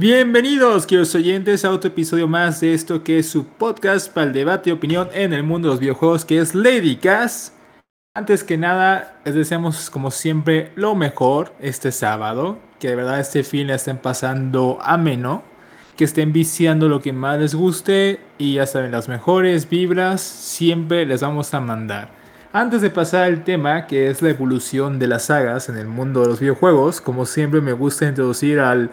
Bienvenidos, queridos oyentes, a otro episodio más de esto que es su podcast para el debate y opinión en el mundo de los videojuegos, que es Lady Cast. Antes que nada, les deseamos como siempre lo mejor este sábado, que de verdad este fin le estén pasando ameno, que estén viciando lo que más les guste y ya saben, las mejores vibras siempre les vamos a mandar. Antes de pasar al tema, que es la evolución de las sagas en el mundo de los videojuegos, como siempre me gusta introducir al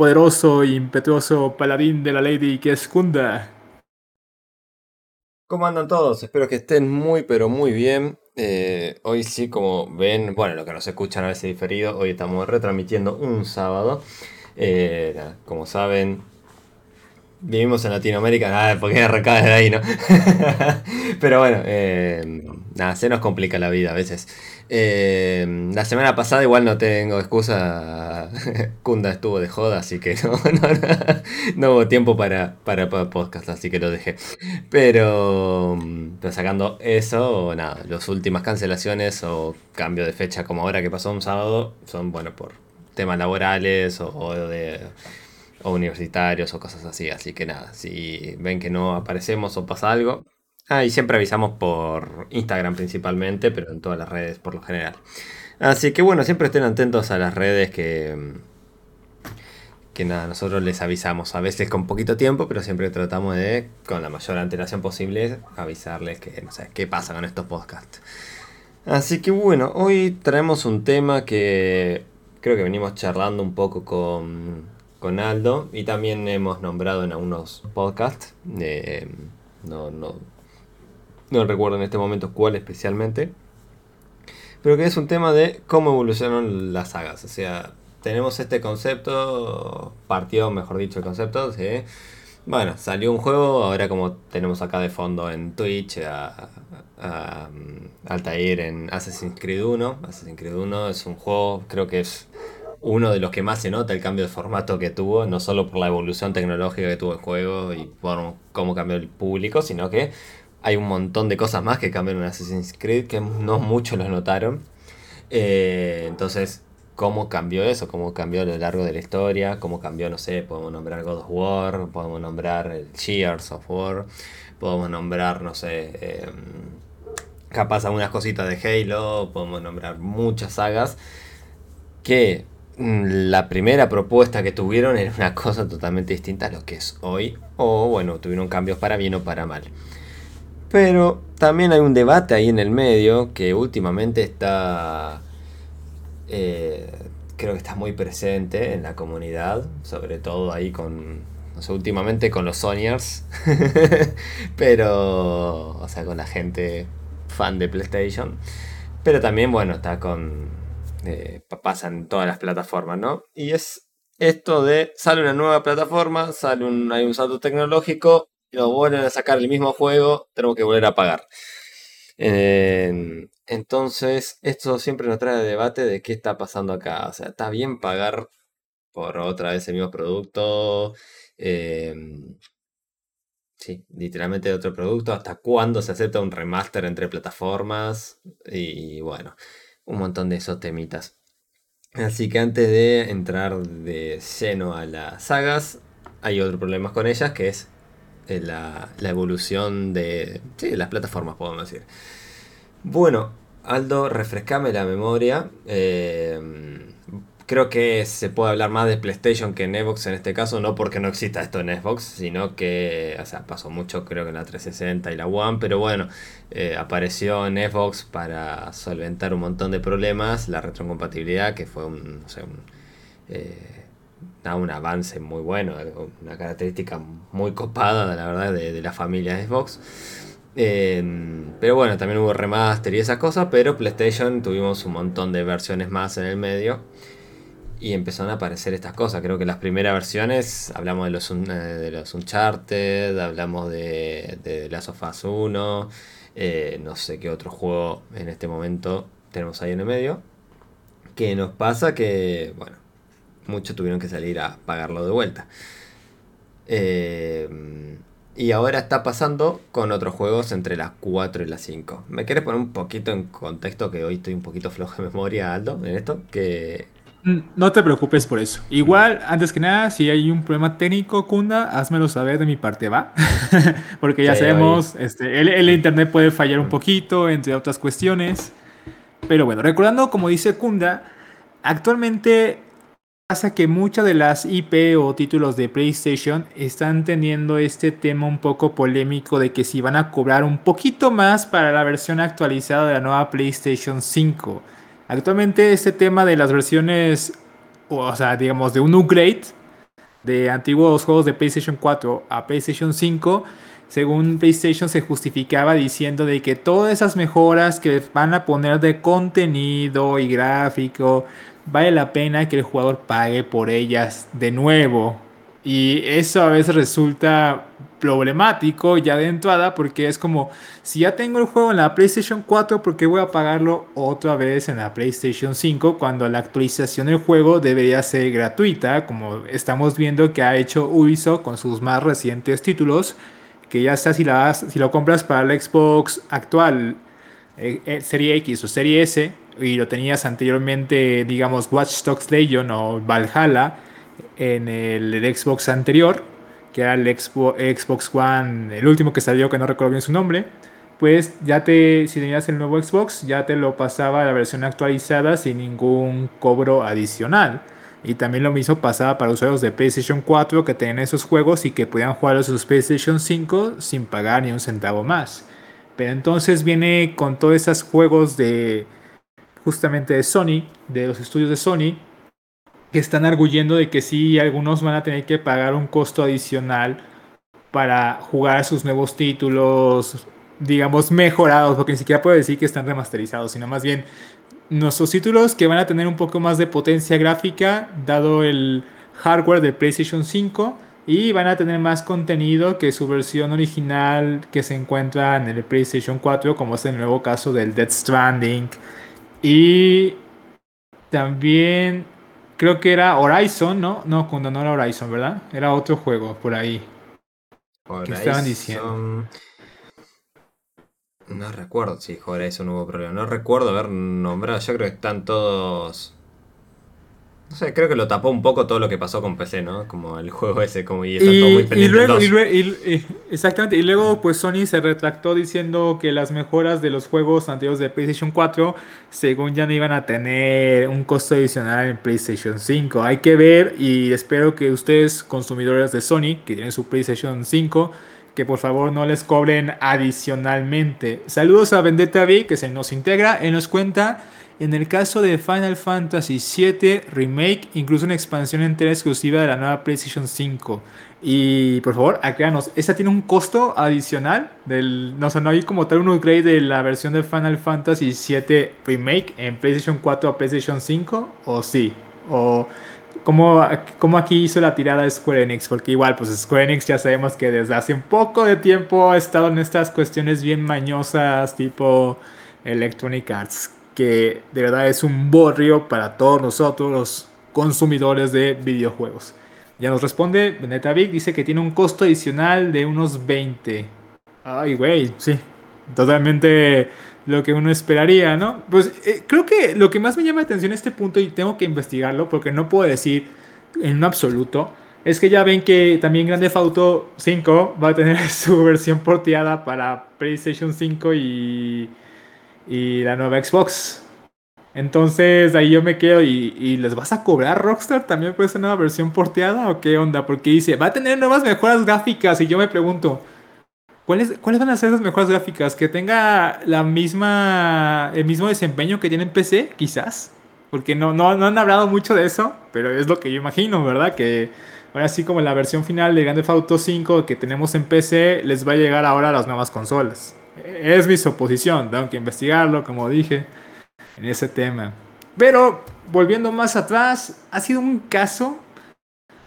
poderoso e impetuoso paladín de la Lady que es Kunda. ¿Cómo andan todos? Espero que estén muy pero muy bien. Eh, hoy sí, como ven, bueno, lo que nos escuchan a veces diferido, hoy estamos retransmitiendo un sábado. Eh, como saben, vivimos en Latinoamérica, nada, porque arrancaba de ahí, ¿no? Pero bueno, eh, nada, se nos complica la vida a veces. Eh, la semana pasada igual no tengo excusa. Kunda estuvo de joda, así que no, no, hubo tiempo para, para, podcast, así que lo dejé. Pero sacando eso, nada, las últimas cancelaciones o cambio de fecha como ahora que pasó un sábado son, bueno, por temas laborales o, de o universitarios o cosas así. Así que nada, si ven que no aparecemos o pasa algo, Ah, y siempre avisamos por Instagram principalmente, pero en todas las redes por lo general. Así que bueno, siempre estén atentos a las redes que, que nada, nosotros les avisamos. A veces con poquito tiempo, pero siempre tratamos de, con la mayor antelación posible, avisarles que no qué pasa con estos podcasts. Así que bueno, hoy traemos un tema que creo que venimos charlando un poco con, con Aldo y también hemos nombrado en algunos podcasts. Eh, no, no, no recuerdo en este momento cuál especialmente, pero que es un tema de cómo evolucionan las sagas. O sea, tenemos este concepto, partió, mejor dicho, el concepto bueno, salió un juego, ahora como tenemos acá de fondo en Twitch a, a, Altair en Assassin's Creed 1. Assassin's Creed 1 es un juego, creo que es uno de los que más se nota el cambio de formato que tuvo, no solo por la evolución tecnológica que tuvo el juego y por cómo cambió el público, sino que hay un montón de cosas más que cambiaron en Assassin's Creed que no muchos lo notaron. Eh, entonces, ¿cómo cambió eso? ¿Cómo cambió a lo largo de la historia? ¿Cómo cambió, no sé, podemos nombrar God of War, podemos nombrar el Cheers of War, podemos nombrar, no sé, em, capaz algunas cositas de Halo, podemos nombrar muchas sagas que la primera propuesta que tuvieron era una cosa totalmente distinta a lo que es hoy, o bueno, tuvieron cambios para bien o para mal. Pero también hay un debate ahí en el medio que últimamente está, eh, creo que está muy presente en la comunidad, sobre todo ahí con, no sé, últimamente con los Sonyers, pero, o sea, con la gente fan de PlayStation, pero también, bueno, está con, eh, pasa en todas las plataformas, ¿no? Y es esto de, sale una nueva plataforma, sale un, hay un salto tecnológico lo vuelven a sacar el mismo juego, tenemos que volver a pagar. entonces, esto siempre nos trae debate de qué está pasando acá. O sea, ¿está bien pagar por otra vez el mismo producto? Em, sí, literalmente otro producto. ¿Hasta cuándo se acepta un remaster entre plataformas? Y bueno, un montón de esos temitas. Así que antes de entrar de lleno a las sagas, hay otro problema con ellas que es eh, la, evolución de sí, las plataformas, podemos decir. Bueno, Aldo, refrescame la memoria. Eh, creo que se puede hablar más de PlayStation que en Xbox en este caso, no porque no exista esto en Xbox, sino que, o sea, pasó mucho creo que en la 360 y la One, pero bueno, eh, apareció en Xbox para solventar un montón de problemas, la retrocompatibilidad, que fue un, no sé, un, da un avance muy bueno, una característica muy copada, la verdad, de, la familia Xbox. Em, pero bueno, también hubo remaster y esas cosas, pero PlayStation tuvimos un montón de versiones más en el medio y empezaron a aparecer estas cosas. Creo que las primeras versiones hablamos de los, eh, de los Uncharted, hablamos de, de Last of Us 1, eh, no sé qué otro juego en este momento tenemos ahí en el medio. Que nos pasa que, bueno, muchos tuvieron que salir a pagarlo de vuelta. Eh, y ahora está pasando con otros juegos entre las 4 y las 5. ¿Me quieres poner un poquito en contexto que hoy estoy un poquito flojo de memoria, Aldo, en esto? Que No te preocupes por eso. Igual, antes que nada, si hay un problema técnico, Kunda, házmelo saber de mi parte, ¿va? Porque ya sabemos, este, el, internet puede fallar un poquito, entre otras cuestiones. Pero bueno, recordando, como dice Kunda, actualmente pasa que muchas de las IP o títulos de PlayStation están teniendo este tema un poco polémico de que si van a cobrar un poquito más para la versión actualizada de la nueva PlayStation 5. Actualmente este tema de las versiones, o sea, digamos, de un upgrade de antiguos juegos de PlayStation 4 a PlayStation 5, según PlayStation se justificaba diciendo de que todas esas mejoras que van a poner de contenido y gráfico, vale la pena que el jugador pague por ellas de nuevo. Y eso a veces resulta problemático ya de entrada porque es como si ya tengo el juego en la PlayStation 4 ¿por qué voy a pagarlo otra vez en la PlayStation 5 cuando la actualización del juego debería ser gratuita como estamos viendo que ha hecho Ubisoft con sus más recientes títulos que ya está si, la, si lo compras para el Xbox actual eh, eh, Serie X o Serie S y lo tenías anteriormente digamos Watch Dogs Legion o Valhalla en el, Xbox anterior, que era el Xbox, One, el último que salió, que no recuerdo bien su nombre, pues ya te, si tenías el nuevo Xbox, ya te lo pasaba a la versión actualizada sin ningún cobro adicional. Y también lo mismo pasaba para usuarios de PlayStation 4 que tenían esos juegos y que podían jugar a sus PlayStation 5 sin pagar ni un centavo más. Pero entonces viene con todos esos juegos de justamente de Sony, de los estudios de Sony, que están arguyendo de que sí, algunos van a tener que pagar un costo adicional para jugar sus nuevos títulos, digamos, mejorados, porque ni siquiera puedo decir que están remasterizados, sino más bien nuestros títulos que van a tener un poco más de potencia gráfica, dado el hardware de PlayStation 5, y van a tener más contenido que su versión original que se encuentra en el PlayStation 4, como es el nuevo caso del Dead Stranding. Y también creo que era Horizon, ¿no? No, cuando no era Horizon, ¿verdad? Era otro juego por ahí. ¿Qué estaban diciendo? No recuerdo si sí, Horizon hubo problema. No recuerdo haber nombrado. Yo creo que están todos no sé, creo que lo tapó un poco todo lo que pasó con PC, ¿no? Como el juego ese, como y está todo muy pendiente. Y luego, y exactamente, y luego pues Sony se retractó diciendo que las mejoras de los juegos anteriores de PlayStation 4, según ya no iban a tener un costo adicional en PlayStation 5. Hay que ver y espero que ustedes, consumidores de Sony, que tienen su PlayStation 5, que por favor no les cobren adicionalmente. Saludos a Vendetta V, que se nos integra y nos cuenta en el caso de Final Fantasy VII Remake, incluso una expansión entera exclusiva de la nueva PlayStation 5. Y por favor, acláranos, ¿esa tiene un costo adicional? No, sé, ¿no hay como tal un upgrade de la versión de Final Fantasy VII Remake en PlayStation 4 a PlayStation 5? ¿O sí? ¿O cómo, cómo aquí hizo la tirada de Square Enix? Porque igual, pues Square Enix ya sabemos que desde hace un poco de tiempo ha estado en estas cuestiones bien mañosas tipo Electronic Arts que de verdad es un borrio para todos nosotros los consumidores de videojuegos. Ya nos responde Beneta Vic, dice que tiene un costo adicional de unos 20. Ay, güey, sí. Totalmente lo que uno esperaría, ¿no? Pues eh, creo que lo que más me llama la atención en este punto, y tengo que investigarlo porque no puedo decir en absoluto, es que ya ven que también Grande Auto 5 va a tener su versión porteada para PlayStation 5 y y la nueva Xbox. Entonces ahí yo me quedo y, les vas a cobrar Rockstar también por esa nueva versión porteada o qué onda, porque dice, va a tener nuevas mejoras gráficas y yo me pregunto, ¿cuáles, ¿cuáles van a ser esas mejoras gráficas? ¿Que tenga la misma, el mismo desempeño que tiene en PC? Quizás, porque no, no, no han hablado mucho de eso, pero es lo que yo imagino, ¿verdad? Que ahora sí como la versión final de Grand Theft Auto 5 que tenemos en PC les va a llegar ahora a las nuevas consolas. Es mi suposición, tengo que investigarlo, como dije, en ese tema. Pero, volviendo más atrás, ha sido un caso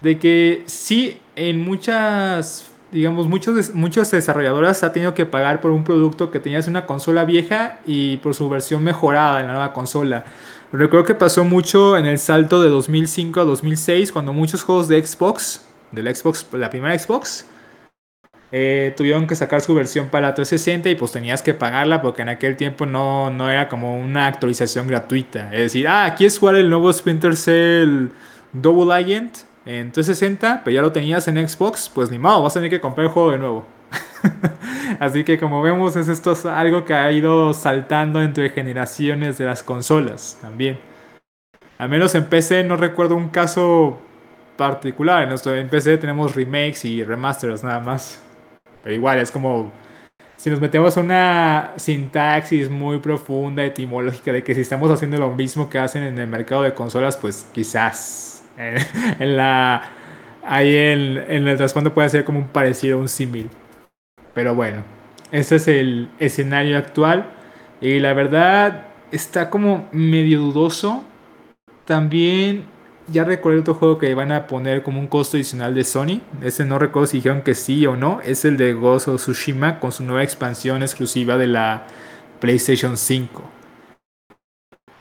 de que sí, en muchas, digamos, muchos, muchas desarrolladoras ha tenido que pagar por un producto que tenías una consola vieja y por su versión mejorada en la nueva consola. Recuerdo que pasó mucho en el salto de 2005 a 2006, cuando muchos juegos de Xbox, de Xbox, la primera Xbox, eh, tuvieron que sacar su versión para 360 y pues tenías que pagarla porque en aquel tiempo no, no era como una actualización gratuita. Es decir, ah, ¿quieres jugar el nuevo Splinter Cell Double Agent en 360? Pero ya lo tenías en Xbox, pues ni modo, vas a tener que comprar el juego de nuevo. Así que como vemos es esto algo que ha ido saltando entre generaciones de las consolas también. Al menos en PC no recuerdo un caso particular. En, en PC tenemos remakes y remasters nada más. Pero igual es como si nos metemos a una sintaxis muy profunda, etimológica, de que si estamos haciendo lo mismo que hacen en el mercado de consolas, pues quizás en, la ahí en, en, el trasfondo puede ser como un parecido, un símil. Pero bueno, ese es el escenario actual y la verdad está como medio dudoso. También ya recuerdo otro juego que van a poner como un costo adicional de Sony. Ese no recuerdo si dijeron que sí o no. Es el de Ghost of Tsushima con su nueva expansión exclusiva de la PlayStation 5.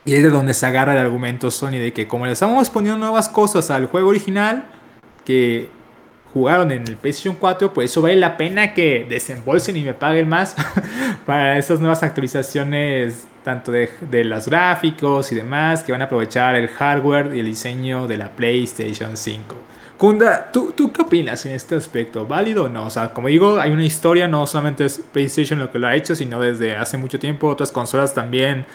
Y es de donde se agarra el argumento Sony de que como le estamos poniendo nuevas cosas al juego original que jugaron en el PlayStation 4, pues eso vale la pena que desembolsen y me paguen más para esas nuevas actualizaciones tanto de, de los gráficos y demás, que van a aprovechar el hardware y el diseño de la PlayStation 5. Kunda, ¿tú, ¿tú qué opinas en este aspecto? ¿Válido o no? O sea, como digo, hay una historia, no solamente es PlayStation lo que lo ha hecho, sino desde hace mucho tiempo otras consolas también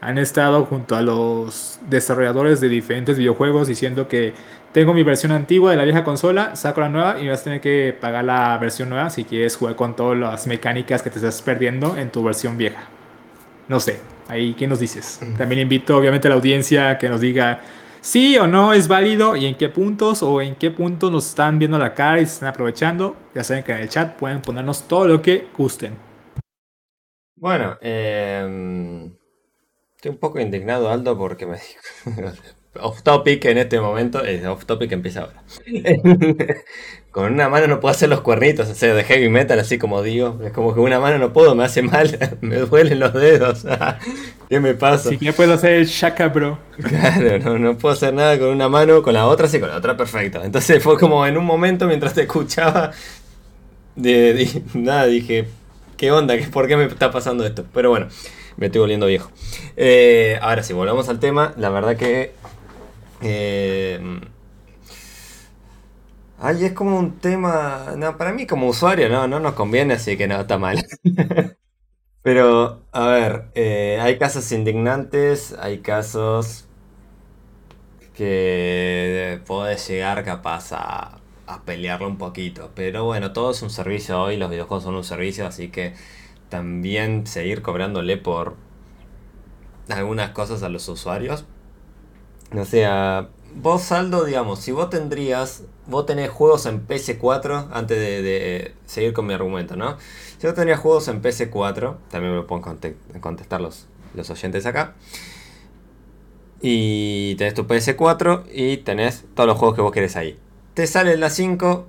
han estado junto a los desarrolladores de diferentes videojuegos diciendo que tengo mi versión antigua de la vieja consola, saco la nueva y vas a tener que pagar la versión nueva si quieres jugar con todas las mecánicas que te estás perdiendo en tu versión vieja. No sé, Ahí, ¿qué nos dices? También invito, obviamente, a la audiencia que nos diga sí o no es válido y en qué puntos o en qué puntos nos están viendo la cara y se están aprovechando. Ya saben que en el chat pueden ponernos todo lo que gusten. Bueno, eh, estoy un poco indignado, Aldo, porque me dijo off topic en este momento, es off topic empieza ahora. con una mano no puedo hacer los cuernitos, o sea, de heavy metal, así como digo. Es como que una mano no puedo, me hace mal, me duelen los dedos. ¿Qué me pasa? Sí, que puedo hacer el shaka, bro. Claro, no, puedo hacer nada con una mano, con la otra sí, con la otra perfecto. Entonces fue como en un momento mientras te escuchaba, de, nada, dije, ¿qué onda? ¿Por qué me está pasando esto? Pero bueno, me estoy volviendo viejo. Eh, ahora sí, volvamos al tema. La verdad que eh, ay, es como un tema. No, para mí como usuario no, no nos conviene, así que no, está mal. Pero, a ver, eh, hay casos indignantes, hay casos que puedes llegar capaz a, a pelearlo un poquito. Pero bueno, todo es un servicio hoy, los videojuegos son un servicio, así que también seguir cobrándole por algunas cosas a los usuarios o sea, vos saldo, digamos, si vos tendrías, vos tenés juegos en PS4, antes de, seguir con mi argumento, ¿no? Si vos tendrías juegos en PS4, también me lo pueden contestar los, los oyentes acá. Y tenés tu PS4 y tenés todos los juegos que vos querés ahí. Te sale la 5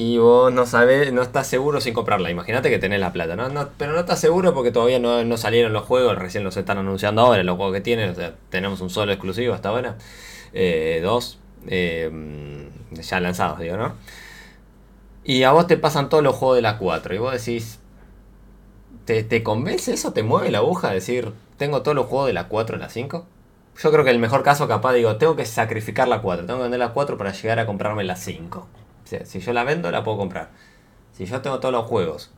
y vos no sabés, no estás seguro sin comprarla. Imagínate que tenés la plata, ¿no? pero no estás seguro porque todavía no, salieron los juegos, recién los están anunciando ahora, los juegos que tienen. O sea, tenemos un solo exclusivo hasta ahora. Eh, dos eh, ya lanzados, digo, ¿no? Y a vos te pasan todos los juegos de la 4 y vos decís, ¿te, te convence eso? ¿Te mueve la aguja? Decir, tengo todos los juegos de la 4 en la 5. Yo creo que el mejor caso capaz digo, tengo que sacrificar la 4, tengo que vender la 4 para llegar a comprarme la 5 si yo la vendo, la puedo comprar. Si yo tengo todos los juegos,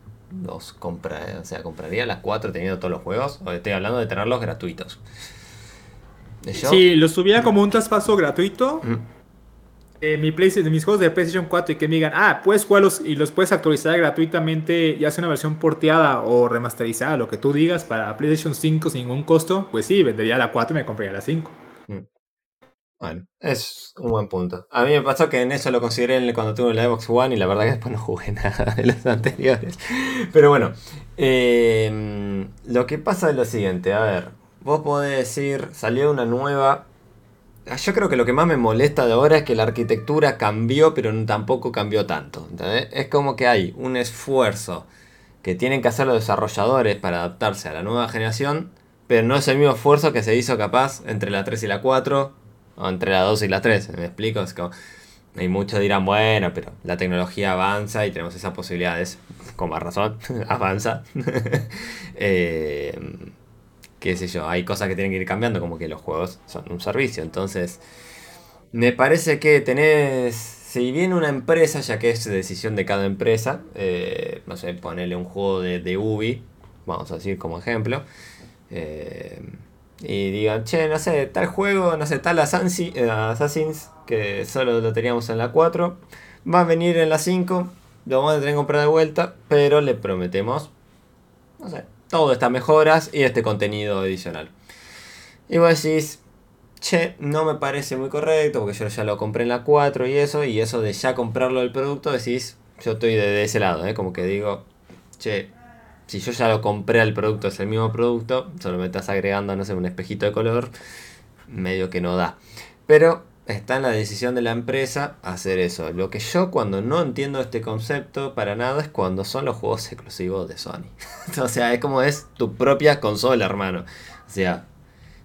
los compra, o sea, compraría las cuatro teniendo todos los juegos, o estoy hablando de tenerlos gratuitos. Si los tuviera como un traspaso gratuito, eh, mi de mis juegos de PlayStation 4 y que me digan, ah, puedes jugarlos y los puedes actualizar gratuitamente, ya sea una versión porteada o remasterizada, lo que tú digas, para PlayStation 5 sin ningún costo, pues sí, vendería la 4 y me compraría la 5. Bueno, es un buen punto. A mí me pasó que en eso lo consideré cuando tuve la Xbox One y la verdad que después no jugué nada de los anteriores. Pero bueno, em, lo que pasa es lo siguiente, a ver, vos podés decir, salió una nueva... Ah, yo creo que lo que más me molesta de ahora es que la arquitectura cambió, pero tampoco cambió tanto. Es como que hay un esfuerzo que tienen que hacer los desarrolladores para adaptarse a la nueva generación, pero no es el mismo esfuerzo que se hizo capaz entre la 3 y la 4 o entre la 2 y la 3, ¿me explico? Es como, Y muchos dirán, bueno, pero la tecnología avanza y tenemos esas posibilidades. Con más razón, avanza. eh, qué sé yo, hay cosas que tienen que ir cambiando, como que los juegos son un servicio. Entonces, me parece que tenés, si bien una empresa, ya que es decisión de cada empresa, eh, no sé, ponerle un juego de, de Ubi, vamos a decir como ejemplo, eh, y digan, che, no sé, tal juego, no sé, tal eh, Assassin's, que solo lo teníamos en la 4, va a venir en la 5, lo vamos a tener que comprar de vuelta, pero le prometemos, no sé, todas estas mejoras y este contenido adicional. Y vos decís, che, no me parece muy correcto porque yo ya lo compré en la 4 y eso, y eso de ya comprarlo del producto, decís, yo estoy de, ese lado, ¿eh? como que digo, che, si yo ya lo compré el producto, es el mismo producto, solo me estás agregando, no sé, un espejito de color, medio que no da. Pero está en la decisión de la empresa hacer eso. Lo que yo cuando no entiendo este concepto para nada es cuando son los juegos exclusivos de Sony. o sea, es como es tu propia consola, hermano. O sea,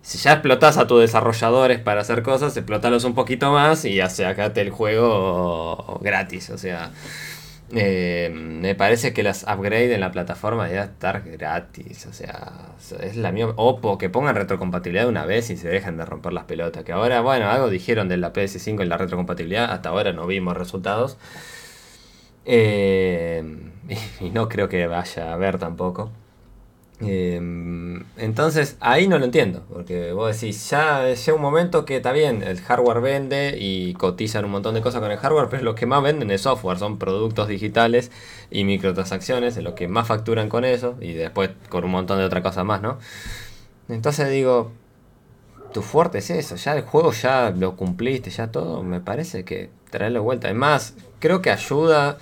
si ya explotas a tus desarrolladores para hacer cosas, explotalos un poquito más y sacate el juego gratis. O sea, eh, me parece que las upgrades en la plataforma deben estar gratis. O sea, es la misma. O que pongan retrocompatibilidad una vez y se dejen de romper las pelotas. Que ahora, bueno, algo dijeron de la PS5 y la retrocompatibilidad. Hasta ahora no vimos resultados. Eh, y no creo que vaya a haber tampoco. Em, entonces ahí no lo entiendo, porque vos decís, ya llega un momento que está bien, el hardware vende y cotizan un montón de cosas con el hardware, pero lo que más venden es software, son productos digitales y microtransacciones, es lo que más facturan con eso y después con un montón de otra cosa más, ¿no? Entonces digo, tu fuerte es eso, ya el juego ya lo cumpliste, ya todo, me parece que traerlo vuelta. Además, creo que ayuda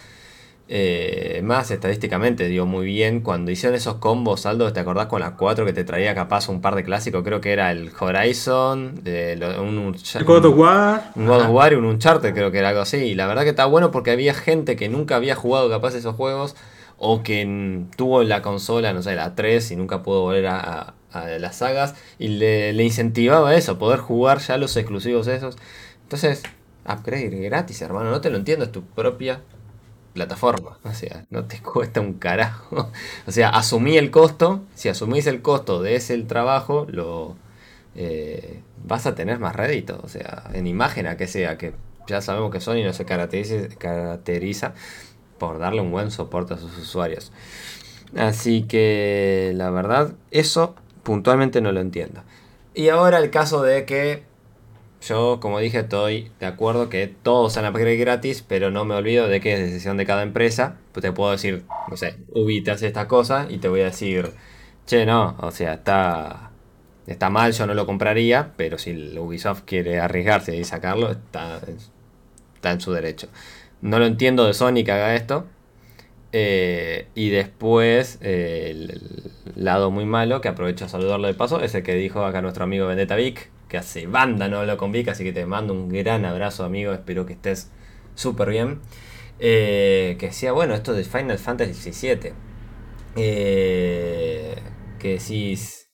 eh, más estadísticamente dio muy bien cuando hicieron esos combos, Aldo, ¿te acordás con las 4 que te traía capaz un par de clásicos? Creo que era el Horizon, un, un, God of War. Un God of War y un Uncharted, creo que era algo así. Y la verdad que está bueno porque había gente que nunca había jugado capaz esos juegos o que tuvo la consola, no sé, la 3 y nunca pudo volver a, las sagas y le, le incentivaba eso, poder jugar ya los exclusivos esos. Entonces, upgrade gratis, hermano, no te lo entiendo, es tu propia plataforma. O sea, no te cuesta un carajo. O sea, asumí el costo. Si asumís el costo de ese trabajo, lo eh, vas a tener más rédito. O sea, en imagen a que sea, que ya sabemos que Sony no se caracteriza, caracteriza por darle un buen soporte a sus usuarios. Así que la verdad, eso puntualmente no lo entiendo. Y ahora el caso de que yo, como dije, estoy de acuerdo que todos sean upgrade gratis, pero no me olvido de que es decisión de cada empresa. Pues te puedo decir, no sé, Ubi te hace esta cosa y te voy a decir, che, no, o sea, está, está mal, yo no lo compraría, pero si Ubisoft quiere arriesgarse y sacarlo, está, está en su derecho. No lo entiendo de Sony que haga esto. Eh, y después, el, lado muy malo, que aprovecho a saludarlo de paso, es el que dijo acá nuestro amigo Vendetta Vic, que hace banda no hablo con Vic, así que te mando un gran abrazo, amigo. Espero que estés súper bien. Eh, que decía, bueno, esto de Final Fantasy VII. Eh, que decís.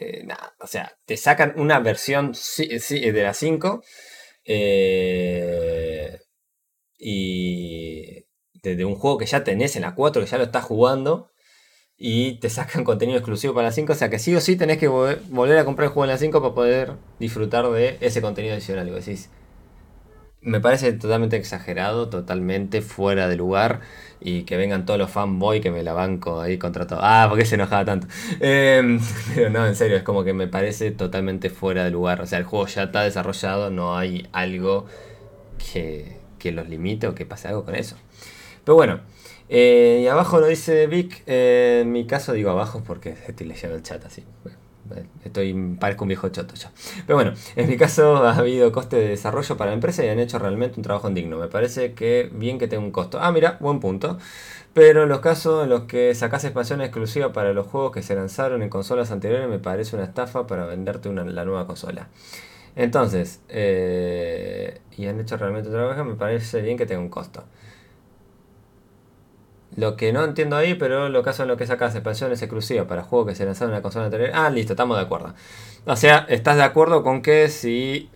Eh, nada, o sea, te sacan una versión de la 5. y. De, un juego que ya tenés en la 4, que ya lo estás jugando y te sacan contenido exclusivo para la 5. O sea que sí o sí tenés que volver a comprar el juego en la 5 para poder disfrutar de ese contenido adicional. Y decís, me parece totalmente exagerado, totalmente fuera de lugar. Y que vengan todos los fanboys que me la banco ahí contra todo. Ah, ¿por qué se enojaba tanto? Em, pero no, en serio, es como que me parece totalmente fuera de lugar. O sea, el juego ya está desarrollado, no hay algo que, que los limite o que pase algo con eso. Pero bueno. Eh, y abajo lo dice Vic, eh, en mi caso digo abajo porque estoy leyendo el chat así. Estoy, parezco un viejo choto ya. Pero bueno, en mi caso ha habido coste de desarrollo para la empresa y han hecho realmente un trabajo digno. Me parece que bien que tenga un costo. Ah, mira, buen punto. Pero en los casos en los que sacas expansión exclusiva para los juegos que se lanzaron en consolas anteriores, me parece una estafa para venderte una, la nueva consola. Entonces, eh, y han hecho realmente un trabajo, me parece bien que tenga un costo. Lo que no entiendo ahí, pero lo caso en lo que sacas expansiones exclusivas para juegos que se lanzaron en la consola anterior. Ah, listo, estamos de acuerdo. O sea, ¿estás de acuerdo con que si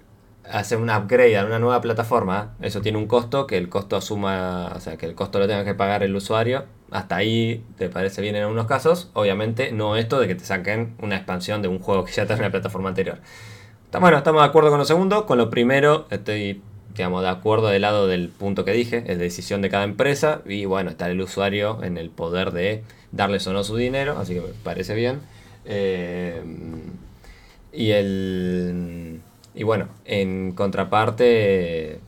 hacer un upgrade a una nueva plataforma, eso tiene un costo, que el costo asuma, o sea, que el costo lo tenga que pagar el usuario. Hasta ahí te parece bien en algunos casos. Obviamente, no esto de que te saquen una expansión de un juego que ya está en la plataforma anterior. Bueno, estamos de acuerdo con lo segundo. Con lo primero, estoy, digamos, de acuerdo del lado del punto que dije, es decisión de cada empresa. Y bueno, está el usuario en el poder de darles o no su dinero, así que me parece bien. Eh, y el. Y bueno, en contraparte,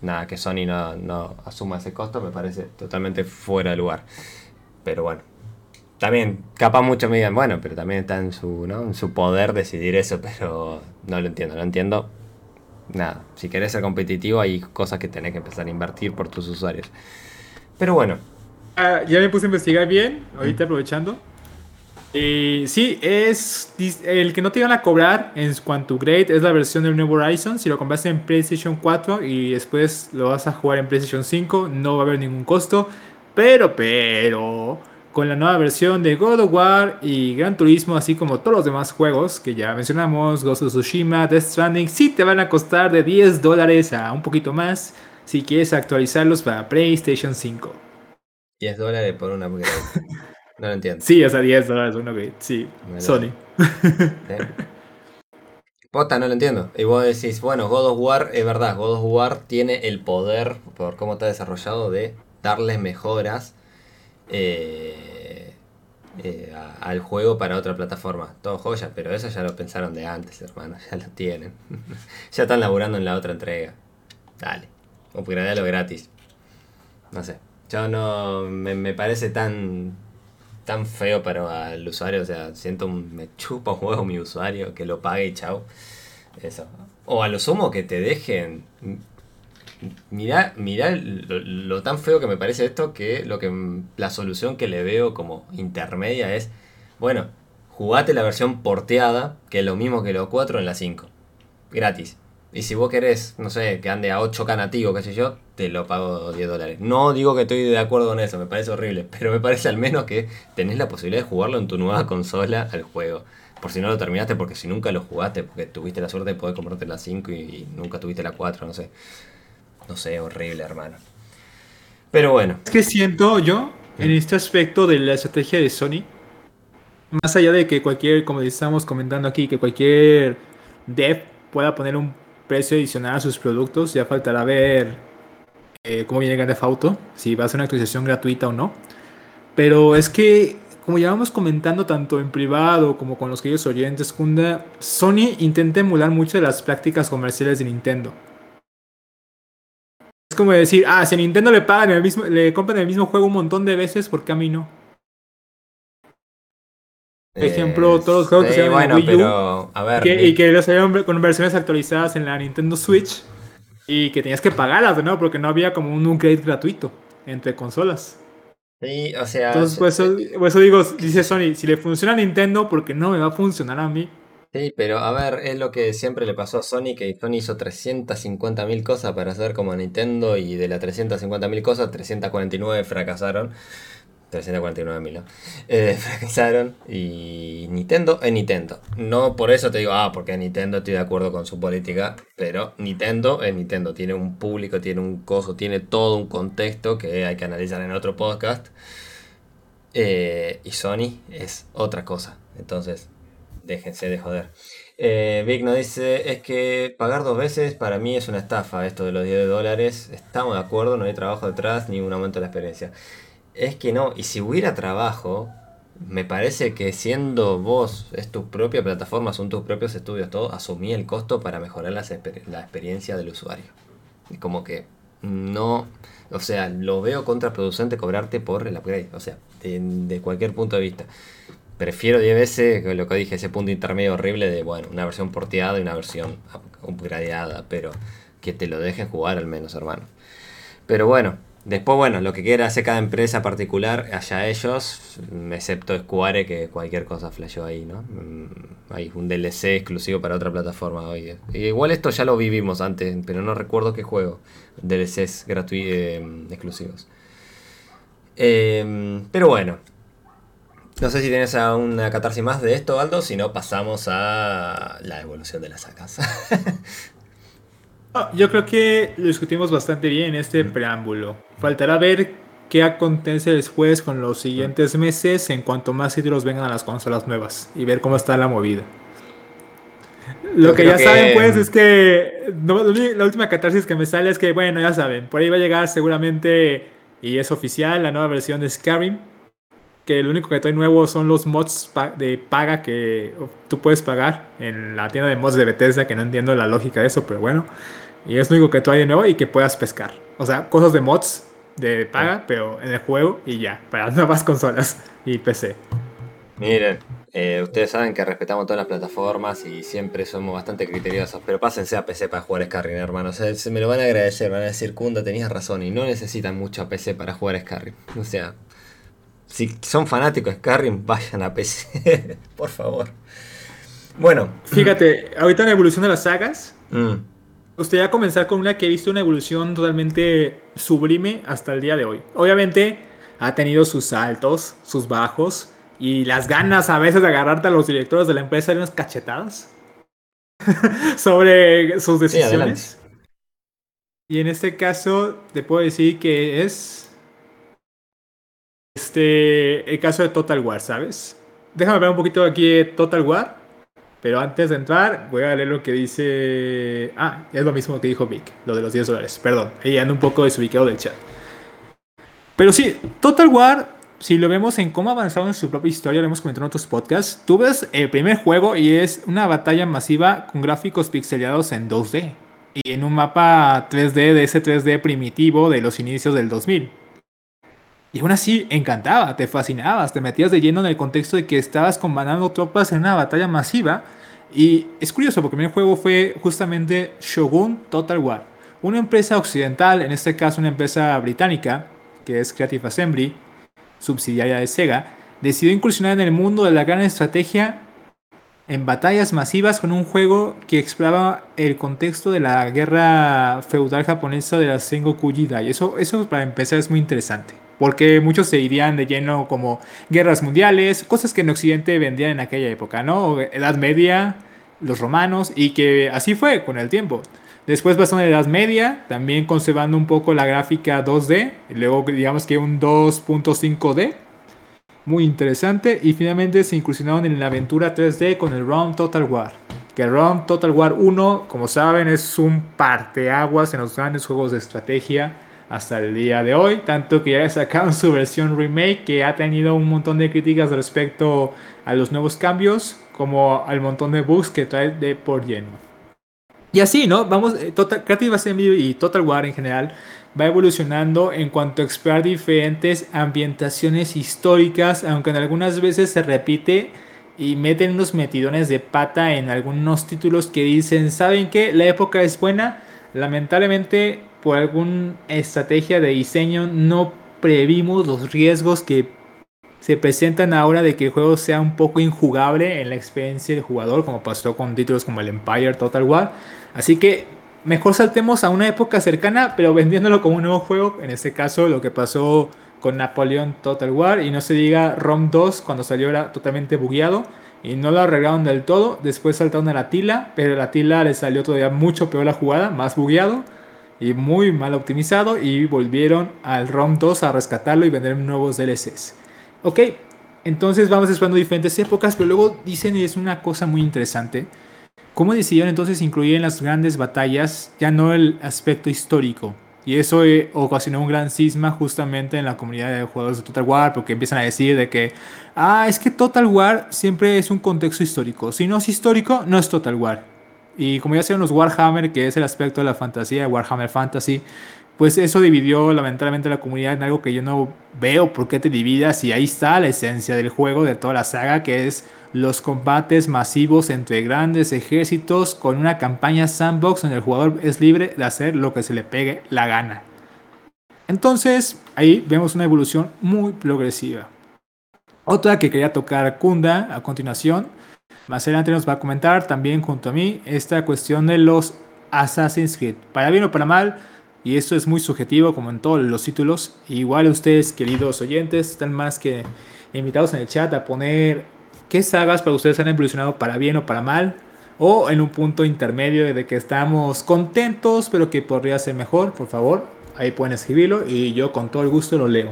nada, que Sony no, asuma ese costo me parece totalmente fuera de lugar. Pero bueno, también, capaz muchos me digan, bueno, pero también está en su, en su poder decidir eso, pero no lo entiendo, no entiendo nada. Si querés ser competitivo hay cosas que tenés que empezar a invertir por tus usuarios. Pero bueno. Ah, ya me puse a investigar bien, ahorita aprovechando. Eh, sí, es el que no te iban a cobrar en cuanto grade es la versión del nuevo Horizon. Si lo compras en PlayStation 4 y después lo vas a jugar en PlayStation 5, no va a haber ningún costo. Pero, pero, con la nueva versión de God of War y Gran Turismo, así como todos los demás juegos que ya mencionamos, Ghost of Tsushima, Death Stranding, sí te van a costar de 10 dólares a un poquito más si quieres actualizarlos para PlayStation 5. 10 dólares por una upgrade. No lo entiendo. Sí, o sea, 10 dólares uno que sí, Sony. Pota, no lo entiendo. Y vos decís, bueno, God of War, es verdad, God of War tiene el poder, por cómo está desarrollado, de darles mejoras eh, eh, al juego para otra plataforma. Todo joya, pero eso ya lo pensaron de antes, hermano, ya lo tienen. ya están laburando en la otra entrega. Dale, lo gratis. No sé, yo no, me, me parece tan tan feo para el usuario. O sea, siento un, me chupa un juego mi usuario, que lo pague y chao. Eso. O a lo sumo que te dejen. Mirá, mirá lo, tan feo que me parece esto que lo que la solución que le veo como intermedia es, bueno, jugate la versión porteada, que es lo mismo que los 4 en la 5. Gratis. Y si vos querés, no sé, que ande a 8K nativo, qué sé yo, te lo pago 10 dólares. No digo que estoy de acuerdo con eso, me parece horrible, pero me parece al menos que tenés la posibilidad de jugarlo en tu nueva consola al juego. Por si no lo terminaste, porque si nunca lo jugaste, porque tuviste la suerte de poder comprarte la 5 y, nunca tuviste la 4, no sé. No sé, horrible, hermano. Pero bueno. Es que siento yo, en este aspecto de la estrategia de Sony, más allá de que cualquier, como estamos comentando aquí, que cualquier dev pueda poner un precio adicional a sus productos. Ya faltará ver eh, cómo viene Grand Theft Auto, si va a ser una actualización gratuita o no. Pero es que, como ya vamos comentando tanto en privado como con los queridos oyentes, Kunda, Sony intenta emular mucho de las prácticas comerciales de Nintendo. Como decir, ah, si a Nintendo le pagan el mismo, le compran el mismo juego un montón de veces, ¿por qué a mí no? ejemplo, todos los juegos que se llaman Wii U, y que los salieron con versiones actualizadas en la Nintendo Switch y que tenías que pagarlas de nuevo porque no había como un upgrade gratuito entre consolas. Sí, o sea. Entonces, pues eso, digo, dice Sony, si le funciona a Nintendo, porque no me va a funcionar a mí. Sí, pero a ver, es lo que siempre le pasó a Sony, que Sony hizo 350.000 cosas para hacer como Nintendo y de las 350.000 cosas, 349 fracasaron. 349 mil, eh, fracasaron y Nintendo es Nintendo. No por eso te digo, ah, porque Nintendo estoy de acuerdo con su política, pero Nintendo es Nintendo. Tiene un público, tiene un coso, tiene todo un contexto que hay que analizar en otro podcast. Eh, y Sony es otra cosa. Entonces, déjense de joder. Eh, Vic nos dice, es que pagar dos veces para mí es una estafa esto de los 10 dólares. Estamos de acuerdo, no hay trabajo detrás ni un aumento de la experiencia. Es que no, y si hubiera trabajo, me parece que siendo vos, es tu propia plataforma, son tus propios estudios, todo, asumí el costo para mejorar la, experiencia del usuario. Y como que no, o sea, lo veo contraproducente cobrarte por el upgrade, o sea, de, cualquier punto de vista. Prefiero 10 veces lo que dije, ese punto intermedio horrible de, bueno, una versión porteada y una versión upgradeada, pero que te lo dejen jugar al menos, hermano. Pero bueno, Después, bueno, lo que quiera hacer cada empresa particular, allá ellos, excepto Square, que cualquier cosa flasheó ahí, ¿no? Mm, hay un DLC exclusivo para otra plataforma hoy. Igual esto ya lo vivimos antes, pero no recuerdo qué juego. DLCs gratuitos eh, exclusivos. Em, pero bueno. No sé si tienes una catarsis más de esto, Aldo, si no pasamos a la evolución de las sacas. bueno, yo creo que lo discutimos bastante bien en este preámbulo. Faltará ver qué acontece después con los siguientes meses en cuanto más títulos vengan a las consolas nuevas y ver cómo está la movida. Lo que ya saben, pues, es que la última catarsis que me sale es que, bueno, ya saben, por ahí va a llegar seguramente, y es oficial, la nueva versión de Skyrim. Que lo único que trae nuevo son los mods de paga que tú puedes pagar en la tienda de mods de Bethesda, que no entiendo la lógica de eso, pero bueno. Y es lo único que trae de nuevo y que puedas pescar. O sea, cosas de mods de paga, pero en el juego y ya, para nuevas consolas y PC. Miren, eh, ustedes saben que respetamos todas las plataformas y siempre somos bastante criteriosos, pero pásense a PC para jugar Skyrim, hermano. se me lo van a agradecer, van a decir, Kunda, tenías razón, y no necesitan mucho a PC para jugar Skyrim. O sea, si son fanáticos de Skyrim, vayan a PC, por favor. Bueno. Fíjate, ahorita la evolución de las sagas, mm. gustaría comenzar con una que he visto una evolución totalmente sublime hasta el día de hoy. Obviamente ha tenido sus altos, sus bajos, y las ganas a veces de agarrarte a los directores de la empresa de unas cachetadas sobre sus decisiones. y en este caso te puedo decir que es este el caso de Total War, ¿sabes? Déjame ver un poquito aquí de Total War, pero antes de entrar voy a leer lo que dice... Ah, es lo mismo que dijo Vic, lo de los 10 dólares, perdón, ahí ando un poco desubicado del chat. Pero sí, Total War si lo vemos en cómo ha avanzado en su propia historia, lo hemos comentado en otros podcasts, tú ves el primer juego y es una batalla masiva con gráficos pixelados en 2D y en un mapa 3D de ese 3D primitivo de los inicios del 2000. Y aún así encantaba, te fascinabas, te metías de lleno en el contexto de que estabas comandando tropas en una batalla masiva. Y es curioso porque primer juego fue justamente Shogun Total War, una empresa occidental, en este caso una empresa británica, que es Creative Assembly, subsidiaria de Sega, decidió incursionar en el mundo de la gran estrategia en batallas masivas con un juego que exploraba el contexto de la guerra feudal japonesa de la Sengoku Jidai. Eso, eso para empezar es muy interesante, porque muchos se irían de lleno como guerras mundiales, cosas que en Occidente vendían en aquella época, ¿no? Edad Media, los romanos, y que así fue con el tiempo. Después pasó a la Edad Media, también conservando un poco la gráfica 2D, y luego digamos que un 2.5D, muy interesante, y finalmente se incursionaron en la aventura 3D con el ROM Total War. Que ROM Total War 1, como saben, es un parteaguas en los grandes juegos de estrategia hasta el día de hoy, tanto que ya sacaron su versión remake que ha tenido un montón de críticas respecto a los nuevos cambios, como al montón de bugs que trae de por lleno. Y así, ¿no? Vamos, eh, Total, Creative Assembly y Total War en general va evolucionando en cuanto a explorar diferentes ambientaciones históricas, aunque en algunas veces se repite y meten unos metidones de pata en algunos títulos que dicen, ¿saben qué? La época es buena, lamentablemente por alguna estrategia de diseño no previmos los riesgos que se presentan ahora de que el juego sea un poco injugable en la experiencia del jugador, como pasó con títulos como el Empire Total War. Así que mejor saltemos a una época cercana, pero vendiéndolo como un nuevo juego. En este caso, lo que pasó con Napoleón Total War. Y no se diga ROM 2 cuando salió era totalmente bugueado. Y no lo arreglaron del todo. Después saltaron a la Tila, pero la Tila le salió todavía mucho peor la jugada, más bugueado y muy mal optimizado. Y volvieron al ROM 2 a rescatarlo y vender nuevos DLCs. Ok, entonces vamos explorando diferentes épocas, pero luego dicen, y es una cosa muy interesante, ¿cómo decidieron entonces incluir en las grandes batallas ya no el aspecto histórico? Y eso eh, ocasionó un gran cisma justamente en la comunidad de jugadores de Total War, porque empiezan a decir de que, ah, es que Total War siempre es un contexto histórico. Si no es histórico, no es Total War. Y como ya saben los Warhammer, que es el aspecto de la fantasía Warhammer Fantasy, pues eso dividió lamentablemente la comunidad en algo que yo no veo por qué te dividas y ahí está la esencia del juego, de toda la saga, que es los combates masivos entre grandes ejércitos con una campaña sandbox donde el jugador es libre de hacer lo que se le pegue la gana. Entonces, ahí vemos una evolución muy progresiva. Otra que quería tocar Kunda a continuación, más adelante nos va a comentar también junto a mí esta cuestión de los Assassin's Creed. Para bien o para mal, y esto es muy subjetivo como en todos los títulos. Igual ustedes, queridos oyentes, están más que invitados en el chat a poner qué sagas para ustedes han evolucionado para bien o para mal. o en un punto intermedio de que estamos contentos, pero que podría ser mejor, por favor, ahí pueden escribirlo y yo con todo el gusto lo leo.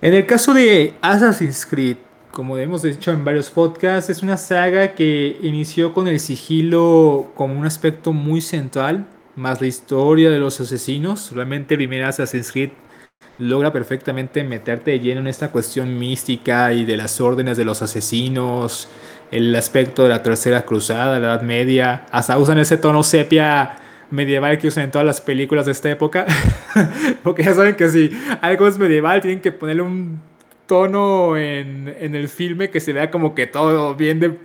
En el caso de Assassin's Creed, como hemos dicho en varios podcasts, es una saga que inició con el sigilo como un aspecto muy central, más la historia de los asesinos. Realmente el primer Assassin's Creed logra perfectamente meterte de lleno en esta cuestión mística y de las órdenes de los asesinos, el aspecto de la tercera cruzada, la Edad Media, hasta usan ese tono sepia medieval que usan en todas las películas de esta época, porque ya saben que si algo es medieval tienen que ponerle un tono en, el filme que se vea como que todo bien,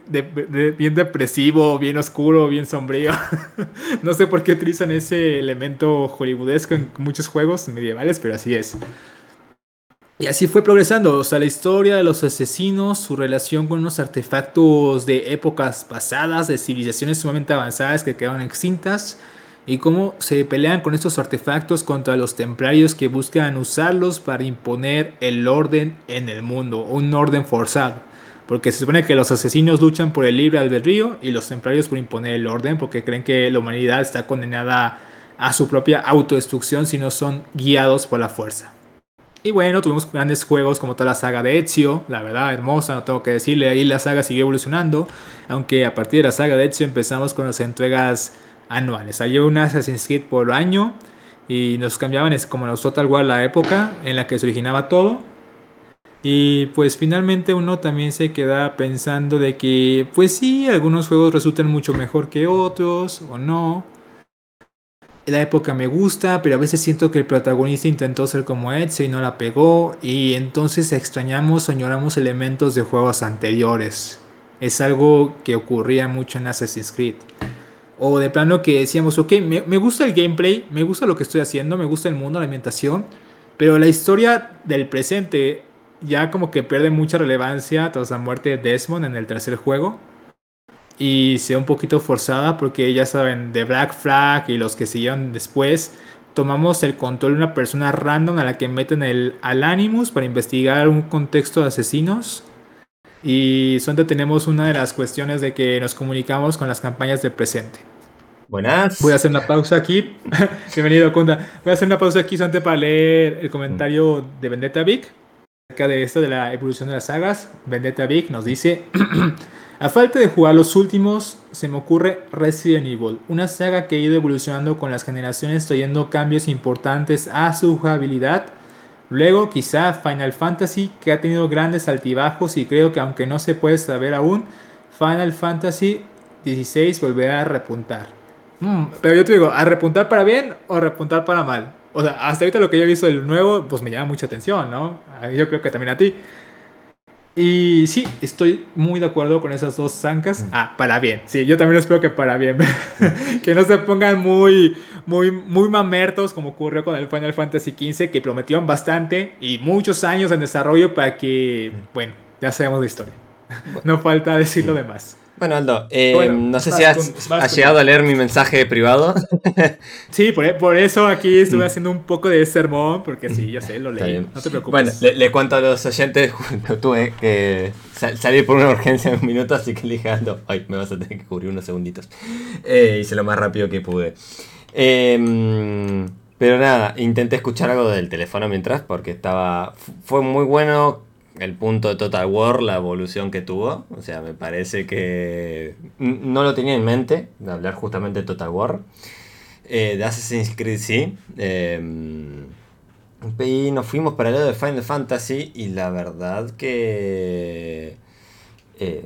bien depresivo, bien oscuro, bien sombrío. no sé por qué utilizan ese elemento hollywoodesco en muchos juegos medievales, pero así es. Y así fue progresando, o sea, la historia de los asesinos, su relación con unos artefactos de épocas pasadas, de civilizaciones sumamente avanzadas que quedaron extintas, y cómo se pelean con estos artefactos contra los templarios que buscan usarlos para imponer el orden en el mundo, un orden forzado. Porque se supone que los asesinos luchan por el libre albedrío y los templarios por imponer el orden porque creen que la humanidad está condenada a su propia autodestrucción si no son guiados por la fuerza. Y bueno, tuvimos grandes juegos como toda la saga de Ezio, la verdad hermosa, no tengo que decirle, ahí la saga siguió evolucionando, aunque a partir de la saga de Ezio empezamos con las entregas anuales. Había un Assassin's Creed por año y nos cambiaban, es como los Total War la época en la que se originaba todo. Y pues finalmente uno también se queda pensando de que, pues sí, algunos juegos resultan mucho mejor que otros o no. La época me gusta, pero a veces siento que el protagonista intentó ser como Ezio y no la pegó. Y entonces extrañamos o añoramos elementos de juegos anteriores. Es algo que ocurría mucho en Assassin's Creed. O de plano que decíamos, ok, me, gusta el gameplay, me gusta lo que estoy haciendo, me gusta el mundo, la ambientación, pero la historia del presente ya como que pierde mucha relevancia tras la muerte de Desmond en el tercer juego. Y se ve un poquito forzada porque ya saben, de Black Flag y los que siguieron después, tomamos el control de una persona random a la que meten el, al Animus para investigar un contexto de asesinos y solamente tenemos una de las cuestiones de que nos comunicamos con las campañas del presente. Buenas. Voy a hacer una pausa aquí. Bienvenido, Kunda. Voy a hacer una pausa aquí solamente para leer el comentario de Vendetta Vic acerca de esto de la evolución de las sagas. Vendetta Vic nos dice: A falta de jugar los últimos, se me ocurre Resident Evil, una saga que ha ido evolucionando con las generaciones, trayendo cambios importantes a su jugabilidad Luego quizá Final Fantasy, que ha tenido grandes altibajos y creo que aunque no se puede saber aún, Final Fantasy XVI volverá a repuntar. Mm, pero yo te digo, ¿a repuntar para bien o repuntar para mal? O sea, hasta ahorita lo que yo he visto del nuevo, pues me llama mucha atención, ¿no? Yo creo que también a ti. Y sí, estoy muy de acuerdo con esas dos zancas. Mm. Ah, para bien. Sí, yo también espero que para bien. que no se pongan muy, muy, muy mamertos como ocurrió con el Final Fantasy XV, que prometieron bastante y muchos años en desarrollo para que, mm. bueno, ya sabemos la historia. no falta decir lo demás. Bueno, Aldo, eh, no sé si has, llegado a leer mi mensaje privado. sí, por, eso aquí estuve mm. haciendo un poco de sermón, porque sí, ya sé, lo leí. No te preocupes. Bueno, le, cuento a los oyentes, tuve que salir por una urgencia en un minuto, así que le dije, Aldo, ay, me vas a tener que cubrir unos segunditos. Eh, hice lo más rápido que pude. Em, pero nada, intenté escuchar algo del teléfono mientras, porque estaba. Fue muy bueno el punto de Total War, la evolución que tuvo. O sea, me parece que no lo tenía en mente, de hablar justamente de Total War. Eh, de Assassin's Creed sí. Em, y nos fuimos para el lado de Final Fantasy y la verdad que... Eh,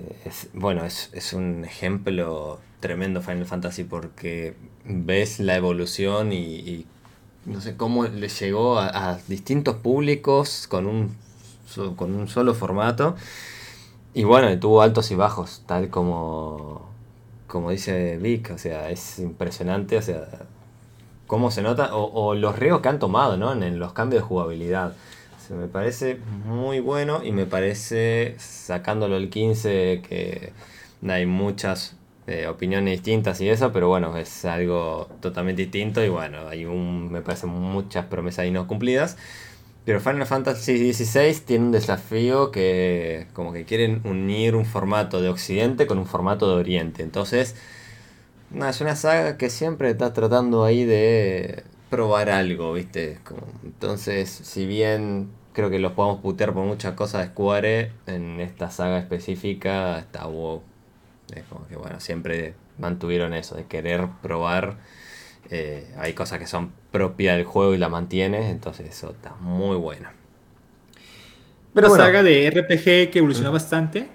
bueno, es, un ejemplo tremendo Final Fantasy porque ves la evolución y, no sé cómo le llegó a distintos públicos con un con un solo formato. Y bueno, tuvo altos y bajos, tal como, como dice Vic, o sea, es impresionante, o sea, cómo se nota, o, los riesgos que han tomado, ¿no? En, los cambios de jugabilidad. se me parece muy bueno y me parece, sacándolo el 15, que hay muchas eh, opiniones distintas y eso, pero bueno, es algo totalmente distinto y bueno, hay un, me parece muchas promesas ahí no cumplidas. Pero Final Fantasy XVI tiene un desafío que como que quieren unir un formato de Occidente con un formato de Oriente. Entonces, es una saga que siempre está tratando ahí de probar algo, ¿viste? entonces, si bien creo que los podemos putear por muchas cosas de Square, en esta saga específica está WoW. Es como que, bueno, siempre mantuvieron eso, de querer probar. Eh, hay cosas que son propias del juego y la mantienes, entonces eso está muy bueno. Pero saga de RPG que evolucionó bastante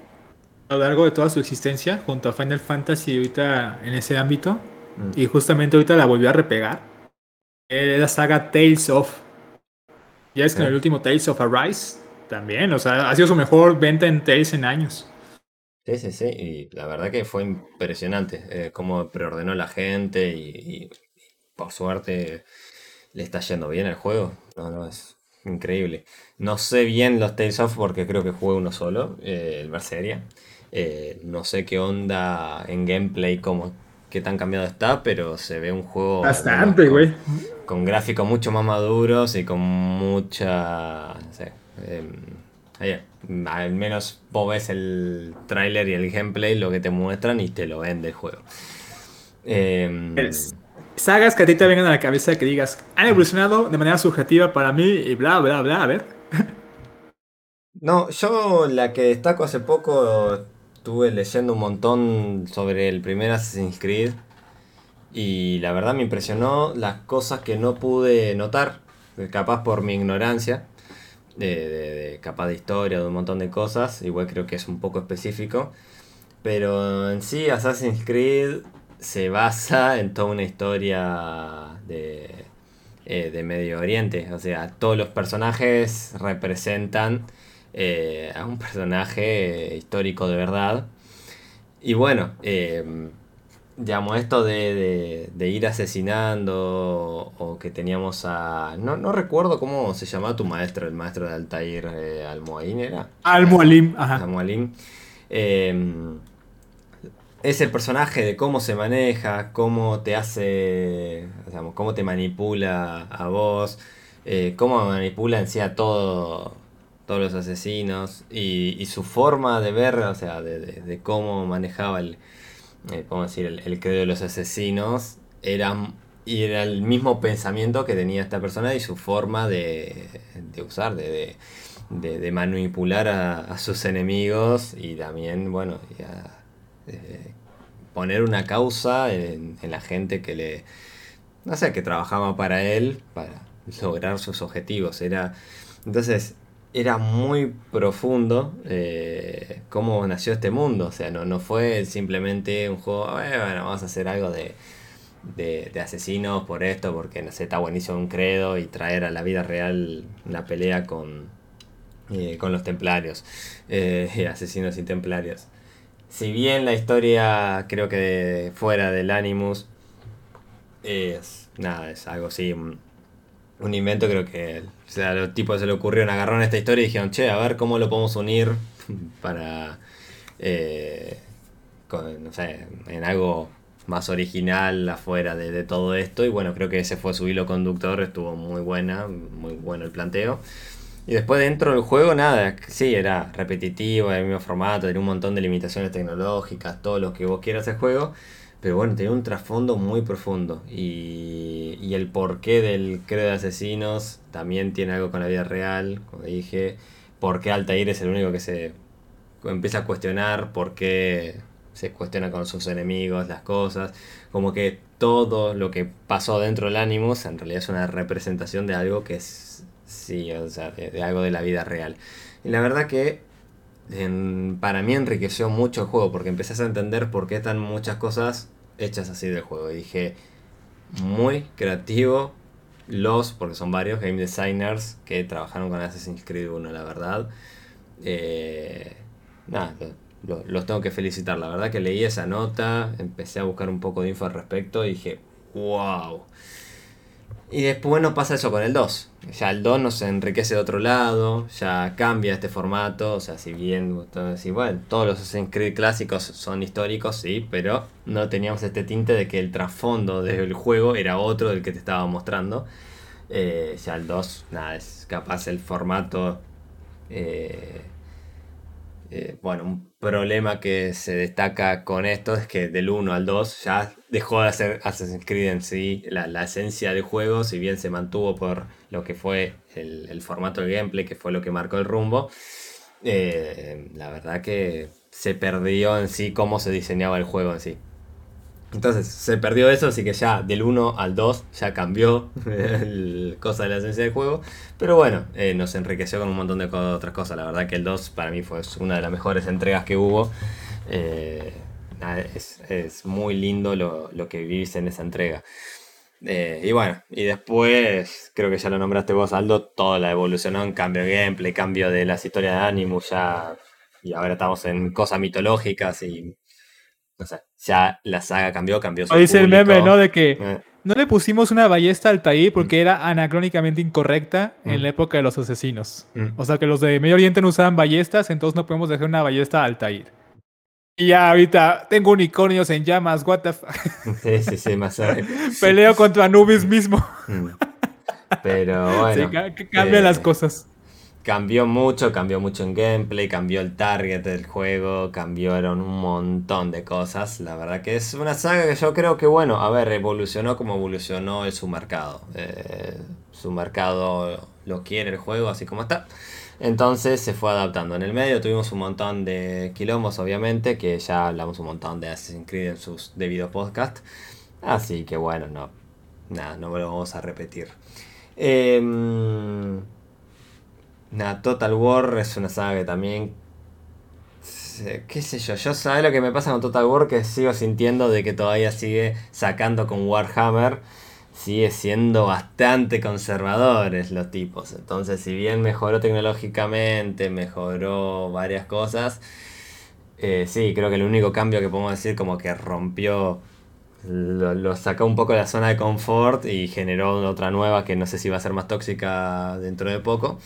a lo largo de toda su existencia, junto a Final Fantasy ahorita en ese ámbito. Mm. Y justamente ahorita la volvió a repegar. Es la saga Tales of. Ya es que en el último Tales of Arise también, o sea, ha sido su mejor venta en Tales en años. Sí, sí, sí, y la verdad que fue impresionante eh, cómo preordenó la gente y, por suerte le está yendo bien el juego. No, no, es increíble. No sé bien los Tales of porque creo que jugué uno solo, eh, el Berseria. Eh, no sé qué onda en gameplay, cómo, qué tan cambiado está, pero se ve un juego... Bastante, güey. Con, gráficos mucho más maduros y con mucha... No sé, em, al menos vos ves el tráiler y el gameplay, lo que te muestran y te lo vende el juego. Em, sagas que a ti te vengan a la cabeza que digas, han evolucionado de manera subjetiva para mí y bla, bla, bla, a ver. no, yo la que destaco hace poco, estuve leyendo un montón sobre el primer Assassin's Creed y la verdad me impresionó las cosas que no pude notar, capaz por mi ignorancia de, de, capaz de historia, de un montón de cosas. Igual creo que es un poco específico. Pero en sí Assassin's Creed se basa en toda una historia de, eh, de Medio Oriente. O sea, todos los personajes representan eh, a un personaje histórico de verdad. Y bueno, eh, digamos, esto de, ir asesinando o que teníamos a... No, recuerdo cómo se llamaba tu maestro, el maestro de Altair eh, Almoaín, ¿era? Almoalim, ajá. Almoalim. Es el personaje de cómo se maneja, cómo te hace, digamos, cómo te manipula a vos, eh, cómo manipula en sí a todo, todos los asesinos y, su forma de ver, o sea, de cómo manejaba el eh, decir, el, credo de los asesinos era, y era el mismo pensamiento que tenía esta persona y su forma de, usar, de, manipular a, sus enemigos y también, bueno, eh, poner una causa en, la gente que le, no sé, que trabajaba para él, para lograr sus objetivos. Era, entonces, era muy profundo eh, cómo nació este mundo. O sea, no, no fue simplemente un juego, bueno, vamos a hacer algo de, de, asesinos por esto, porque no sé, está buenísimo un credo y traer a la vida real una pelea con, eh, con los templarios, eh, asesinos y templarios. Si bien la historia creo que fuera del Animus es nada, es algo así, un invento, creo que o sea, a los tipos se le ocurrieron, agarraron esta historia y dijeron, che, a ver cómo lo podemos unir para, eh, no sé, en algo más original afuera de, todo esto. Y bueno, creo que ese fue su hilo conductor, estuvo muy buena, muy bueno el planteo. Y después dentro del juego, nada, sí, era repetitivo, era el mismo formato, tenía un montón de limitaciones tecnológicas, todo lo que vos quieras el juego. Pero bueno, tenía un trasfondo muy profundo. Y, y el porqué del credo de asesinos también tiene algo con la vida real. Como dije, por qué Altair es el único que se empieza a cuestionar, por qué se cuestiona con sus enemigos, las cosas. Como que todo lo que pasó dentro del Animus en realidad es una representación de algo que es, sí, o sea, de, algo de la vida real. Y la verdad que para mí enriqueció mucho el juego porque empecé a entender por qué están muchas cosas hechas así del juego. Y dije, muy creativo los, porque son varios game designers que trabajaron con Assassin's Creed 1, la verdad. Eh, nada, los tengo que felicitar. La verdad que leí esa nota, empecé a buscar un poco de info al respecto y dije, wow. Y después no pasa eso con el 2. Ya el 2 nos enriquece de otro lado, ya cambia este formato. O sea, si bien bueno, todos los Assassin's Creed clásicos son históricos, sí, pero no teníamos este tinte de que el trasfondo del juego era otro del que te estaba mostrando. Eh, ya el 2, nada, es capaz el formato. Eh, eh, bueno, un problema que se destaca con esto es que del 1 al 2 ya dejó de hacer Assassin's Creed en sí la, esencia del juego, si bien se mantuvo por lo que fue el, formato de gameplay, que fue lo que marcó el rumbo. la verdad que se perdió en sí cómo se diseñaba el juego en sí. Entonces se perdió eso, así que ya del 1 al 2 ya cambió el cosa de la esencia del juego. Pero bueno, eh, nos enriqueció con un montón de otras cosas. La verdad que el 2 para mí fue una de las mejores entregas que hubo. Eh, es, muy lindo lo, que vivís en esa entrega. Eh, y bueno, y después, creo que ya lo nombraste vos, Aldo, toda la evolucionó en cambio de gameplay, cambio de las historias de Animus, ya. Y ahora estamos en cosas mitológicas y no sé, ya la saga cambió, cambió su Dice el meme, ¿no? De que eh. no le pusimos una ballesta al Taí porque mm. era anacrónicamente incorrecta en mm. la época de los asesinos. Mm. O sea que los de Medio Oriente no usaban ballestas, entonces no podemos dejar una ballesta al Tair. Y ya ahorita tengo unicornios en llamas, what the fuck. Sí, sí, sí, más Peleo contra Anubis mismo. Pero bueno. Sí, cambian las eh, cosas cambió mucho, cambió mucho en gameplay, cambió el target del juego, cambiaron un montón de cosas. La verdad que es una saga que yo creo que, bueno, a ver, evolucionó como evolucionó su mercado. Eh, su mercado lo quiere el juego así como está. Entonces se fue adaptando. En el medio tuvimos un montón de quilombos, obviamente, que ya hablamos un montón de Assassin's Creed en sus debidos podcasts. Así que bueno, no, nada, no lo vamos a repetir. Eh, Nada, Total War es una saga que también. qué sé yo, yo sabe lo que me pasa con Total War que sigo sintiendo de que todavía sigue sacando con Warhammer. Sigue siendo bastante conservadores los tipos. Entonces, si bien mejoró tecnológicamente, mejoró varias cosas. Eh, sí, creo que el único cambio que podemos decir como que rompió lo, lo, sacó un poco de la zona de confort y generó otra nueva que no sé si va a ser más tóxica dentro de poco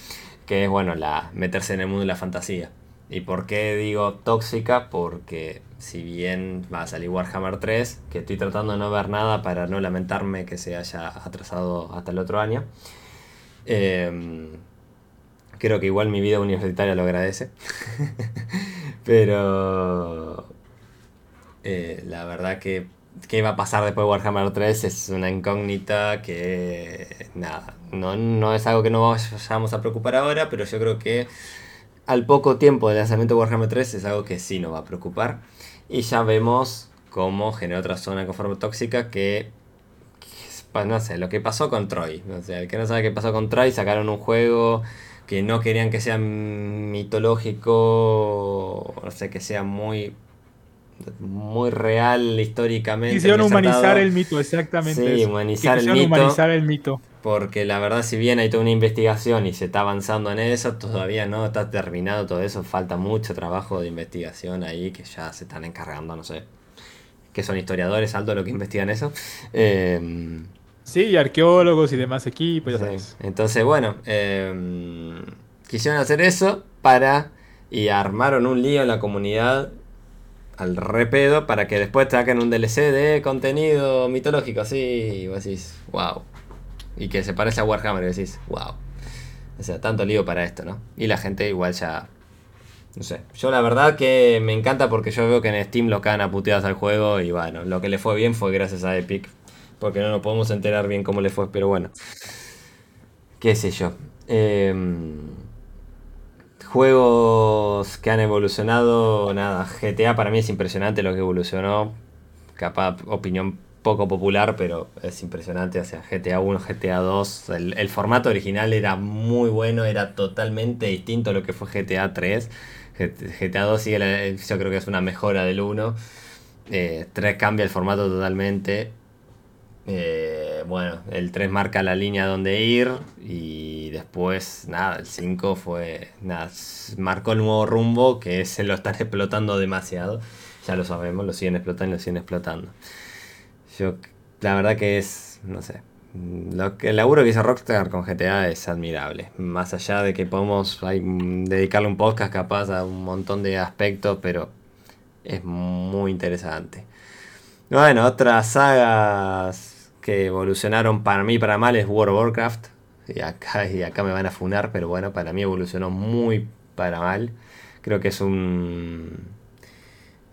que es bueno, la, meterse en el mundo de la fantasía. ¿Y por qué digo tóxica? Porque si bien va a salir Warhammer 3, que estoy tratando de no ver nada para no lamentarme que se haya atrasado hasta el otro año, em, creo que igual mi vida universitaria lo agradece. Pero eh, la verdad que qué va a pasar después de Warhammer 3 es una incógnita que nada, no, es algo que no vayamos a preocupar ahora, pero yo creo que al poco tiempo del lanzamiento de Warhammer 3 es algo que sí nos va a preocupar. Y ya vemos cómo genera otra zona de forma tóxica que, no sé, lo que pasó con Troy. O sea, el que no sabe qué pasó con Troy, sacaron un juego que no querían que sea mitológico, no sé, que sea muy muy real históricamente. Quisieron humanizar el mito, exactamente. Sí, humanizar el mito. humanizar el mito. Porque la verdad, si bien hay toda una investigación y se está avanzando en eso, todavía no está terminado todo eso. Falta mucho trabajo de investigación ahí que ya se están encargando, no sé. Que son historiadores, alto lo que investigan eso. Em, sí, arqueólogos y demás equipos, Entonces, bueno, em, quisieron hacer eso para. Y armaron un lío en la comunidad al repedo para que después te saquen un DLC de contenido mitológico así y vos decís, wow. Y que se parece a Warhammer y decís, wow. O sea, tanto lío para esto, ¿no? Y la gente igual ya... No sé. Yo la verdad que me encanta porque yo veo que en Steam lo cagan a al juego y bueno, lo que le fue bien fue gracias a Epic. Porque no nos podemos enterar bien cómo le fue, pero bueno. Qué sé yo. Eh, Juegos que han evolucionado, nada, GTA para mí es impresionante lo que evolucionó. Capaz, opinión poco popular, pero es impresionante. O sea, GTA 1, GTA 2, el, formato original era muy bueno, era totalmente distinto a lo que fue GTA 3. GTA 2 sigue, yo creo que es una mejora del 1. 3 eh, cambia el formato totalmente. Eh, bueno, el 3 marca la línea donde ir y después, nada, el 5 fue, nada, marcó el nuevo rumbo que se lo están explotando demasiado. Ya lo sabemos, lo siguen explotando y lo siguen explotando. Yo, la verdad que es, no sé, lo que, el laburo que hizo Rockstar con GTA es admirable. Más allá de que podemos dedicarle un podcast capaz a un montón de aspectos, pero es muy interesante. Bueno, otras sagas que evolucionaron para mí para mal es World of Warcraft. Y acá, y acá me van a funar, pero bueno, para mí evolucionó muy para mal. Creo que es un...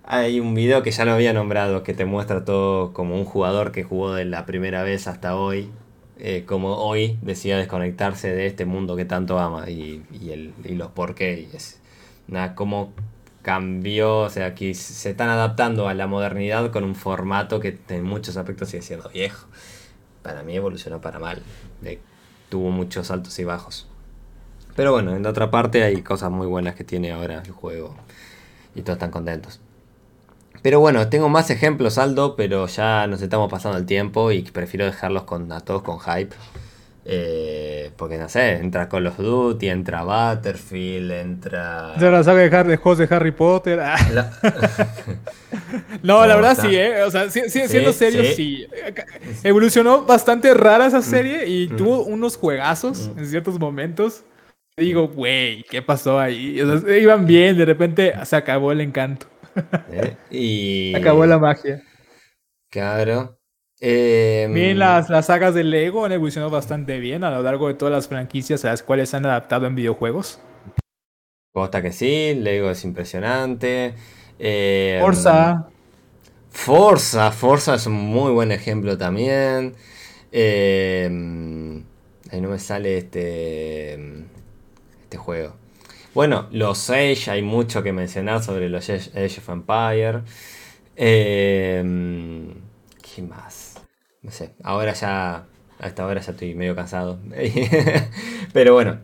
Hay un video que ya lo había nombrado que te muestra todo como un jugador que jugó de la primera vez hasta hoy. eh, como hoy decía desconectarse de este mundo que tanto ama y, y el, y los por qué. Y es, nada, cómo cambió, o sea, aquí se están adaptando a la modernidad con un formato que en muchos aspectos sigue siendo viejo. Para mí evolucionó para mal. Tuvo muchos altos y bajos. Pero bueno, en la otra parte hay cosas muy buenas que tiene ahora el juego. Y todos están contentos. Pero bueno, tengo más ejemplos, Aldo, pero ya nos estamos pasando el tiempo y prefiero dejarlos con, a todos con hype. Eh, porque no sé, entra Call of Duty, entra Battlefield, entra. De la saga de, Harry, de juegos de Harry Potter. ah. La- No, la verdad está- sí, ¿eh? O sea, sí- sí- Sí, siendo serio, sí. Evolucionó bastante rara esa serie y tuvo unos juegazos en ciertos momentos. Y digo, güey, ¿qué pasó ahí? O sea, iban bien, de repente se acabó el encanto. ¿Eh? Y. Acabó la magia. Claro. Eh, Bien, las, las sagas de Lego han evolucionado bastante bien a lo largo de todas las franquicias a las cuales se han adaptado en videojuegos. Posta que sí, Lego es impresionante. Eh, Forza, Forza, Forza es un muy buen ejemplo también. Eh, ahí no me sale este, este juego. Bueno, los Age, hay mucho que mencionar sobre los Age, Age of Empire. Eh, ¿Qué más? No sé, ahora ya, a esta hora ya estoy medio cansado. Pero bueno,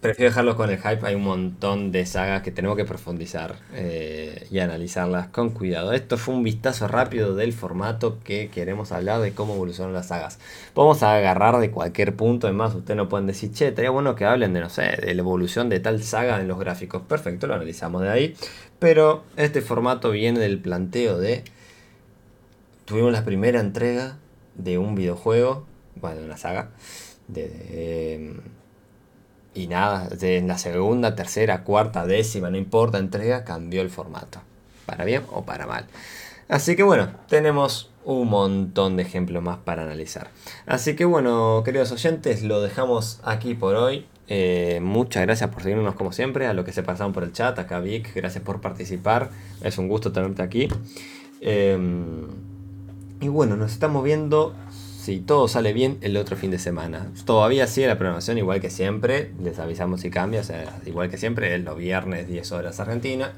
prefiero dejarlos con el hype. Hay un montón de sagas que tenemos que profundizar eh, y analizarlas con cuidado. Esto fue un vistazo rápido del formato que queremos hablar de cómo evolucionan las sagas. Vamos a agarrar de cualquier punto. Además, ustedes no pueden decir, che, estaría bueno que hablen de, no sé, de la evolución de tal saga en los gráficos. Perfecto, lo analizamos de ahí. Pero este formato viene del planteo de. Tuvimos la primera entrega de un videojuego, bueno, de una saga. De, de- y nada, en la segunda, tercera, cuarta, décima, no importa, entrega, cambió el formato. Para bien o para mal. Así que bueno, tenemos un montón de ejemplos más para analizar. Así que bueno, queridos oyentes, lo dejamos aquí por hoy. Eh, muchas gracias por seguirnos como siempre, a los que se pasaron por el chat, acá Vic, gracias por participar. Es un gusto tenerte aquí. Eh, y bueno, nos estamos viendo, si todo sale bien, el otro fin de semana. Todavía sigue la programación igual que siempre, les avisamos si cambia, o sea, igual que siempre, los viernes 10 horas Argentina.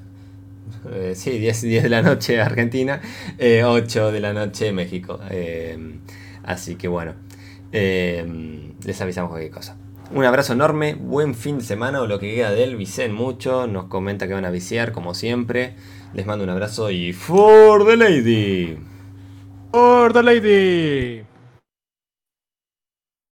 Eh, sí, 10, 10 de la noche Argentina, eh, 8 de la noche México. Eh, así que bueno, eh, les avisamos cualquier cosa. Un abrazo enorme, buen fin de semana o lo que queda de él, vicen mucho, nos comenta que van a viciar como siempre. Les mando un abrazo y for the lady. For the Lady.